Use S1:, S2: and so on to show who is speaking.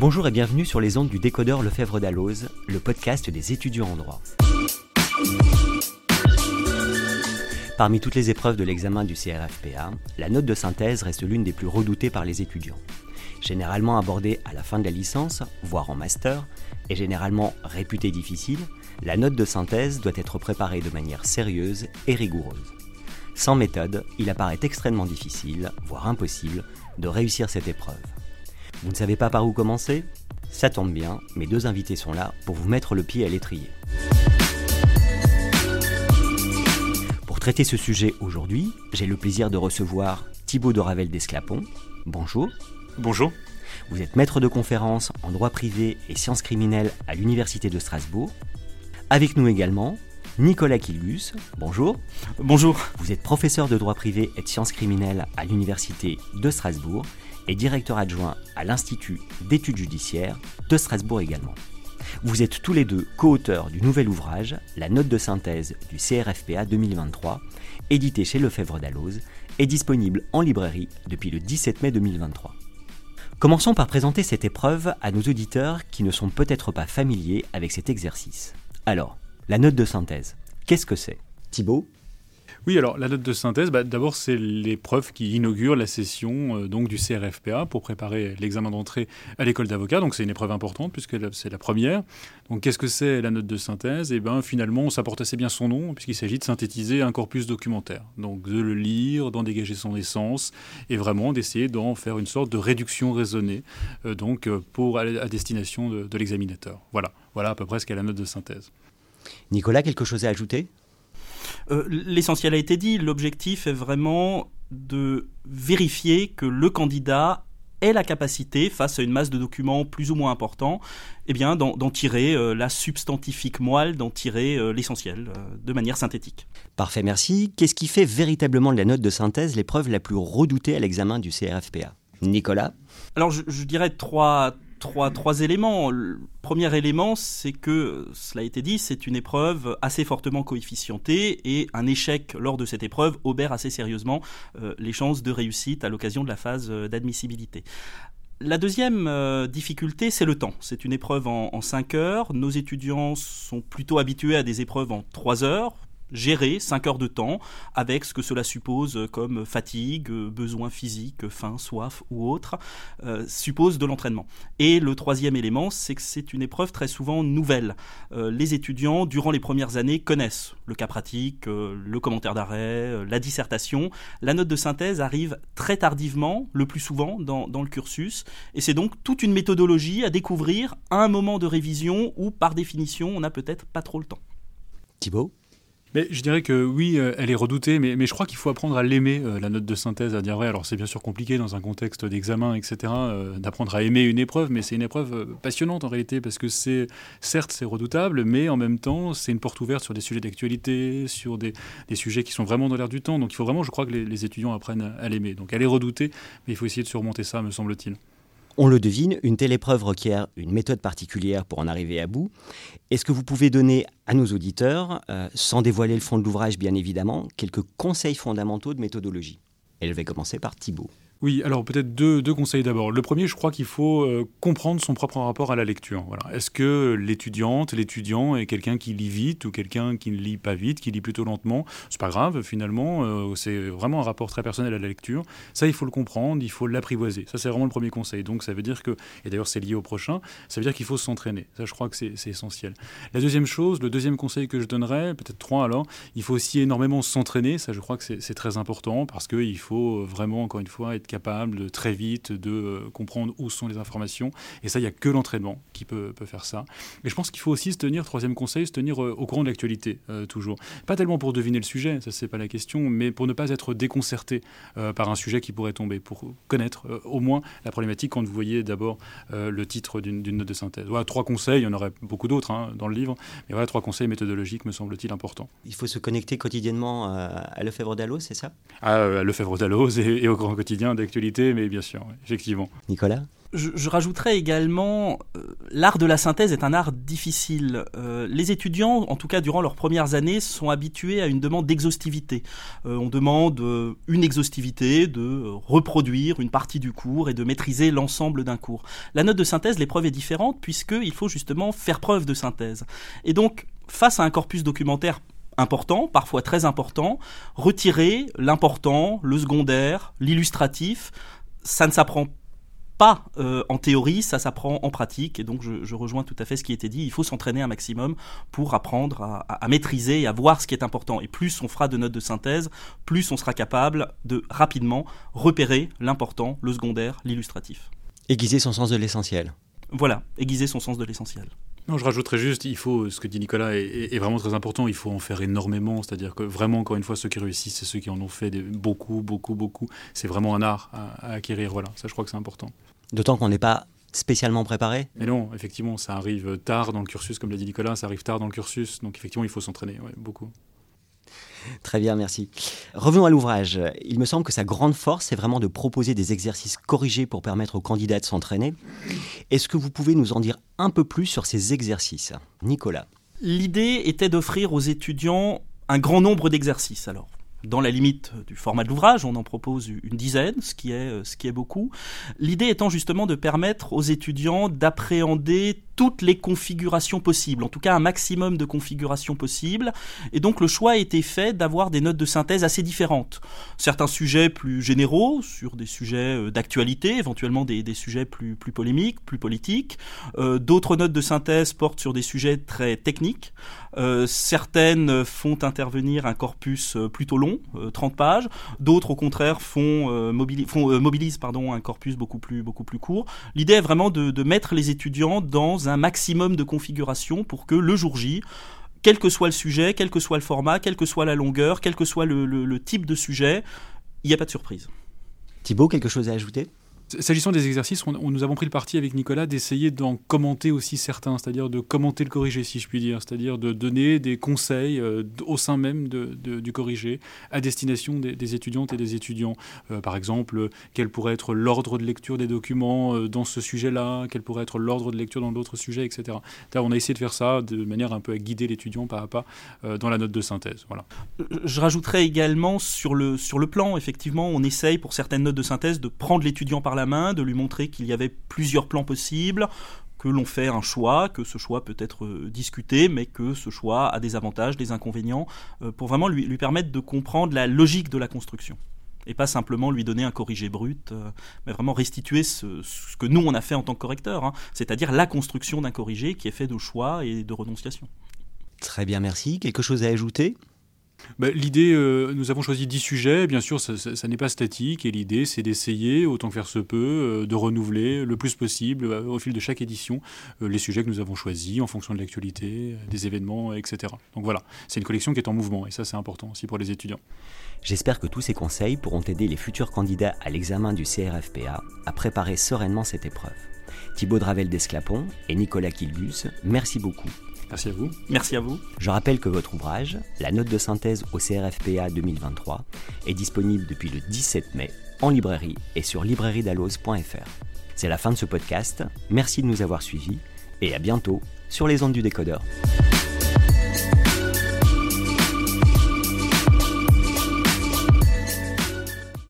S1: Bonjour et bienvenue sur les ondes du décodeur Lefebvre d'Alloz, le podcast des étudiants en droit. Parmi toutes les épreuves de l'examen du CRFPA, la note de synthèse reste l'une des plus redoutées par les étudiants. Généralement abordée à la fin de la licence, voire en master, et généralement réputée difficile, la note de synthèse doit être préparée de manière sérieuse et rigoureuse. Sans méthode, il apparaît extrêmement difficile, voire impossible, de réussir cette épreuve. Vous ne savez pas par où commencer? Ça tombe bien, mes deux invités sont là pour vous mettre le pied à l'étrier. Pour traiter ce sujet aujourd'hui, j'ai le plaisir de recevoir Thibaut de Ravel d'Esclapon. Bonjour.
S2: Bonjour.
S1: Vous êtes maître de conférence en droit privé et sciences criminelles à l'Université de Strasbourg. Avec nous également, Nicolas Quillus. Bonjour.
S2: Bonjour.
S1: Vous êtes professeur de droit privé et de sciences criminelles à l'Université de Strasbourg et directeur adjoint à l'Institut d'études judiciaires de Strasbourg également. Vous êtes tous les deux co-auteurs du nouvel ouvrage, La note de synthèse du CRFPA 2023, édité chez Lefebvre d'Alloz et disponible en librairie depuis le 17 mai 2023. Commençons par présenter cette épreuve à nos auditeurs qui ne sont peut-être pas familiers avec cet exercice. Alors, la note de synthèse, qu'est-ce que c'est? Thibault
S2: oui, alors la note de synthèse, bah, d'abord c'est l'épreuve qui inaugure la session euh, donc du CRFPA pour préparer l'examen d'entrée à l'école d'avocat. Donc c'est une épreuve importante puisque c'est la première. Donc qu'est-ce que c'est la note de synthèse? Et eh bien finalement ça porte assez bien son nom puisqu'il s'agit de synthétiser un corpus documentaire. Donc de le lire, d'en dégager son essence et vraiment d'essayer d'en faire une sorte de réduction raisonnée euh, donc euh, pour à, destination de, de l'examinateur. Voilà, voilà à peu près ce qu'est la note de synthèse.
S1: Nicolas, quelque chose à ajouter?
S3: Euh, l'essentiel a été dit. L'objectif est vraiment de vérifier que le candidat ait la capacité, face à une masse de documents plus ou moins importants, eh bien, d'en tirer euh, la substantifique moelle, d'en tirer euh, l'essentiel, de manière synthétique.
S1: Parfait, merci. Qu'est-ce qui fait véritablement de la note de synthèse l'épreuve la plus redoutée à l'examen du CRFPA Nicolas?
S3: Alors, je, je dirais trois, trois, éléments. Le premier élément, c'est que, cela a été dit, c'est une épreuve assez fortement coefficientée et un échec lors de cette épreuve obère assez sérieusement euh, les chances de réussite à l'occasion de la phase euh, d'admissibilité. La deuxième euh, difficulté, c'est le temps. C'est une épreuve en, en 5 heures. Nos étudiants sont plutôt habitués à des épreuves en 3 heures, gérer 5 heures de temps avec ce que cela suppose comme fatigue, besoin physique, faim, soif ou autre, euh, suppose de l'entraînement. Et le troisième élément, c'est que c'est une épreuve très souvent nouvelle. Euh, les étudiants, durant les premières années, connaissent le cas pratique, euh, le commentaire d'arrêt, la dissertation. La note de synthèse arrive très tardivement, le plus souvent, dans, dans le cursus. Et c'est donc toute une méthodologie à découvrir à un moment de révision où, par définition, on n'a peut-être pas trop le temps.
S1: Thibaut
S2: mais je dirais que oui, euh, elle est redoutée, mais, je crois qu'il faut apprendre à l'aimer, euh, la note de synthèse, à dire vrai. Alors c'est bien sûr compliqué dans un contexte d'examen, etc., euh, d'apprendre à aimer une épreuve, mais c'est une épreuve passionnante en réalité, parce que c'est, certes, c'est redoutable, mais en même temps, c'est une porte ouverte sur des sujets d'actualité, sur des, sujets qui sont vraiment dans l'air du temps. Donc il faut vraiment, je crois, que les étudiants apprennent à l'aimer. Donc elle est redoutée, mais il faut essayer de surmonter ça, me semble-t-il.
S1: On le devine, une telle épreuve requiert une méthode particulière pour en arriver à bout. Est-ce que vous pouvez donner à nos auditeurs, euh, sans dévoiler le fond de l'ouvrage bien évidemment, quelques conseils fondamentaux de méthodologie? Et je vais commencer par Thibault.
S2: Oui, alors peut-être deux, deux, conseils d'abord. Le premier, je crois qu'il faut euh, comprendre son propre rapport à la lecture. Voilà. Est-ce que l'étudiante, l'étudiant est quelqu'un qui lit vite ou quelqu'un qui ne lit pas vite, qui lit plutôt lentement? C'est pas grave, finalement. Euh, c'est vraiment un rapport très personnel à la lecture. Ça, il faut le comprendre, il faut l'apprivoiser. Ça, c'est vraiment le premier conseil. Donc, ça veut dire que, et d'ailleurs, c'est lié au prochain, ça veut dire qu'il faut s'entraîner. Ça, je crois que c'est essentiel. La deuxième chose, le deuxième conseil que je donnerais, peut-être trois alors, il faut aussi énormément s'entraîner. Ça, je crois que c'est très important parce qu'il faut vraiment, encore une fois, être capable très vite de euh, comprendre où sont les informations. Et ça, il n'y a que l'entraînement qui peut, peut, faire ça. Et je pense qu'il faut aussi se tenir, troisième conseil, se tenir euh, au courant de l'actualité, euh, toujours. Pas tellement pour deviner le sujet, ça c'est pas la question, mais pour ne pas être déconcerté par un sujet qui pourrait tomber, pour connaître au moins la problématique quand vous voyez d'abord le titre d'une note de synthèse. Voilà, trois conseils, il y en aurait beaucoup d'autres hein, dans le livre, mais voilà, trois conseils méthodologiques me semble-t-il importants.
S1: Il faut se connecter quotidiennement à Lefebvre d'Alloz, c'est ça?
S2: À Lefebvre d'Alloz et, et, au Grand Quotidien d'actualité, mais bien sûr, effectivement.
S1: Nicolas?
S3: Je, je, rajouterais également, euh, l'art de la synthèse est un art difficile. Euh, les étudiants, en tout cas durant leurs premières années, sont habitués à une demande d'exhaustivité. Euh, on demande euh, une exhaustivité, de reproduire une partie du cours et de maîtriser l'ensemble d'un cours. La note de synthèse, l'épreuve est différente puisqu'il faut justement faire preuve de synthèse. Et donc, face à un corpus documentaire important, parfois très important, retirer l'important, le secondaire, l'illustratif, ça ne s'apprend pas euh, en théorie, ça s'apprend en pratique. Et donc, je, je, rejoins tout à fait ce qui a été dit. Il faut s'entraîner un maximum pour apprendre à, à, à, maîtriser et à voir ce qui est important. Et plus on fera de notes de synthèse, plus on sera capable de rapidement repérer l'important, le secondaire, l'illustratif.
S1: Aiguiser son sens de l'essentiel.
S3: Voilà, aiguiser son sens de l'essentiel.
S2: Non, je rajouterais juste, il faut, ce que dit Nicolas est, est, vraiment très important, il faut en faire énormément, c'est-à-dire que vraiment, encore une fois, ceux qui réussissent, c'est ceux qui en ont fait des, beaucoup, beaucoup, beaucoup. C'est vraiment un art à, à acquérir, voilà, ça je crois que c'est important.
S1: D'autant qu'on n'est pas spécialement préparé
S2: Mais non, effectivement, ça arrive tard dans le cursus, comme l'a dit Nicolas, ça arrive tard dans le cursus, donc effectivement, il faut s'entraîner, ouais, beaucoup.
S1: Très bien, merci. Revenons à l'ouvrage. Il me semble que sa grande force, c'est vraiment de proposer des exercices corrigés pour permettre aux candidats de s'entraîner. Est-ce que vous pouvez nous en dire un peu plus sur ces exercices? Nicolas.
S3: L'idée était d'offrir aux étudiants un grand nombre d'exercices. Alors, dans la limite du format de l'ouvrage, on en propose une dizaine, ce qui est, ce qui est beaucoup. L'idée étant justement de permettre aux étudiants d'appréhender toutes les configurations possibles, en tout cas un maximum de configurations possibles. Et donc le choix a été fait d'avoir des notes de synthèse assez différentes. Certains sujets plus généraux, sur des sujets d'actualité, éventuellement des, des, sujets plus, plus polémiques, plus politiques. Euh, D'autres notes de synthèse portent sur des sujets très techniques. Euh, certaines font intervenir un corpus plutôt long, euh, 30 pages. D'autres, au contraire, font, euh, font mobilisent un corpus beaucoup plus, court. L'idée est vraiment de, mettre les étudiants dans un maximum de configuration pour que le jour J, quel que soit le sujet, quel que soit le format, quelle que soit la longueur, quel que soit le, le, le type de sujet, il n'y a pas de surprise.
S1: Thibaut, quelque chose à ajouter?
S2: S'agissant des exercices, nous avons pris le parti avec Nicolas d'essayer d'en commenter aussi certains, c'est-à-dire de commenter le corrigé, si je puis dire, c'est-à-dire de donner des conseils euh, au sein même du corrigé à destination des, étudiantes et des étudiants. Euh, par exemple, quel pourrait être l'ordre de lecture des documents euh, dans ce sujet-là, quel pourrait être l'ordre de lecture dans l'autre sujet, etc. on a essayé de faire ça de manière un peu à guider l'étudiant pas à pas dans la note de synthèse. Voilà.
S3: Je rajouterais également sur le, sur le plan, effectivement, on essaye pour certaines notes de synthèse de prendre l'étudiant par la main, de lui montrer qu'il y avait plusieurs plans possibles, que l'on fait un choix, que ce choix peut être discuté, mais que ce choix a des avantages, des inconvénients, euh, pour vraiment lui, permettre de comprendre la logique de la construction. Et pas simplement lui donner un corrigé brut, euh, mais vraiment restituer ce, ce, que nous on a fait en tant que correcteur, hein, c'est-à-dire la construction d'un corrigé qui est fait de choix et de renonciation.
S1: Très bien, merci. Quelque chose à ajouter?
S2: Bah, l'idée, euh, nous avons choisi 10 sujets, bien sûr, ça, n'est pas statique, et l'idée, c'est d'essayer, autant que faire se peut, euh, de renouveler le plus possible, euh, au fil de chaque édition, les sujets que nous avons choisis en fonction de l'actualité, des événements, etc. Donc voilà, c'est une collection qui est en mouvement, et ça, c'est important aussi pour les étudiants.
S1: J'espère que tous ces conseils pourront aider les futurs candidats à l'examen du CRFPA à préparer sereinement cette épreuve. Thibaut Dravel d'Esclapon et Nicolas Kilgus, merci beaucoup.
S2: Merci à vous.
S3: Merci à vous.
S1: Je rappelle que votre ouvrage, La note de synthèse au CRFPA 2023, est disponible depuis le 17 mai en librairie et sur librairiedallos.fr. C'est la fin de ce podcast. Merci de nous avoir suivis et à bientôt sur les ondes du décodeur.